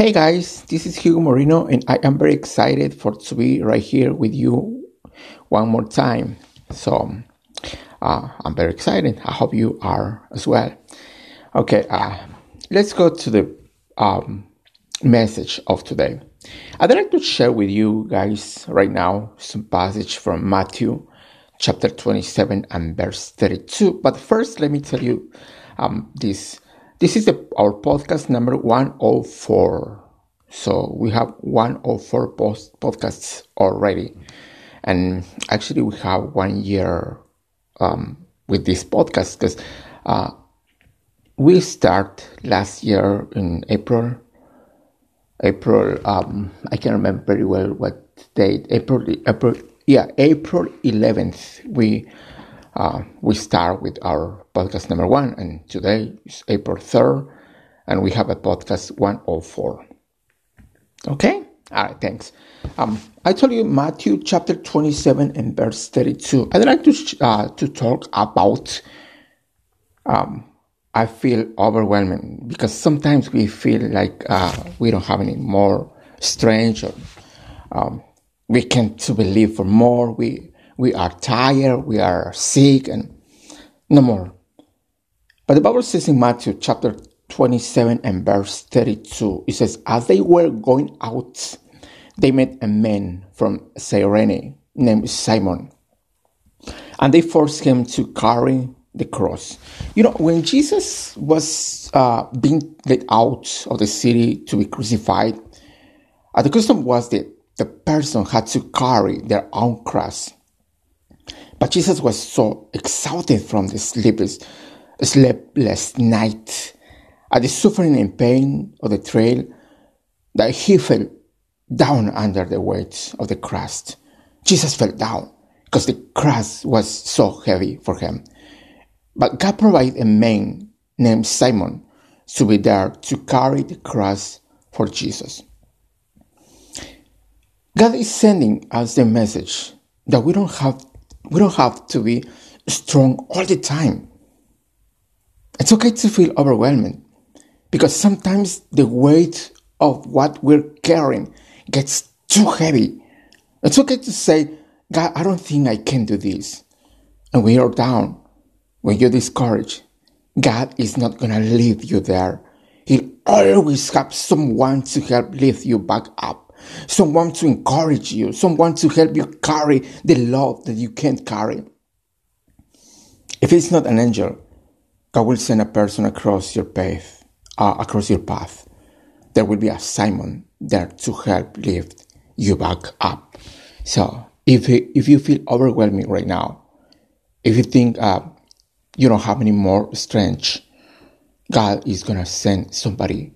Hey guys, this is Hugo Moreno, and I am very excited for to be right here with you one more time. So uh, I'm very excited. I hope you are as well. Okay, uh, let's go to the um, message of today. I'd like to share with you guys right now some passage from Matthew chapter 27 and verse 32. But first, let me tell you um, this. This is the, our podcast number 104. So we have 104 post, podcasts already. And actually, we have one year um, with this podcast because uh, we start last year in April. April, um, I can't remember very well what date. April, April, yeah, April 11th. We uh, we start with our podcast number one, and today is April 3rd, and we have a podcast 104. Okay? All right, thanks. Um, I told you Matthew chapter 27 and verse 32. I'd like to, uh, to talk about, um, I feel overwhelming because sometimes we feel like uh, we don't have any more strength or um, we can't to believe for more. We, we are tired, we are sick, and no more. But the Bible says in Matthew chapter 27 and verse 32, it says, As they were going out, they met a man from Cyrene named Simon, and they forced him to carry the cross. You know, when Jesus was uh, being led out of the city to be crucified, uh, the custom was that the person had to carry their own cross. But Jesus was so exhausted from the sleepless, sleepless night, at the suffering and pain of the trail, that he fell down under the weight of the cross. Jesus fell down because the cross was so heavy for him. But God provided a man named Simon to be there to carry the cross for Jesus. God is sending us the message that we don't have we don't have to be strong all the time. It's okay to feel overwhelmed because sometimes the weight of what we're carrying gets too heavy. It's okay to say, God, I don't think I can do this. And when you're down, when you're discouraged, God is not going to leave you there. He'll always have someone to help lift you back up, someone to encourage you, someone to help you carry the love that you can't carry. If it's not an angel, God will send a person across your path, uh, across your path. There will be a Simon there to help lift you back up. So if if you feel overwhelming right now, if you think uh, you don't have any more strength, God is gonna send somebody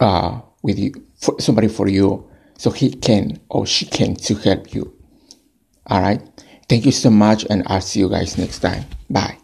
uh, with you, for, somebody for you, so He can or she can to help you. All right. Thank you so much, and I'll see you guys next time. Bye.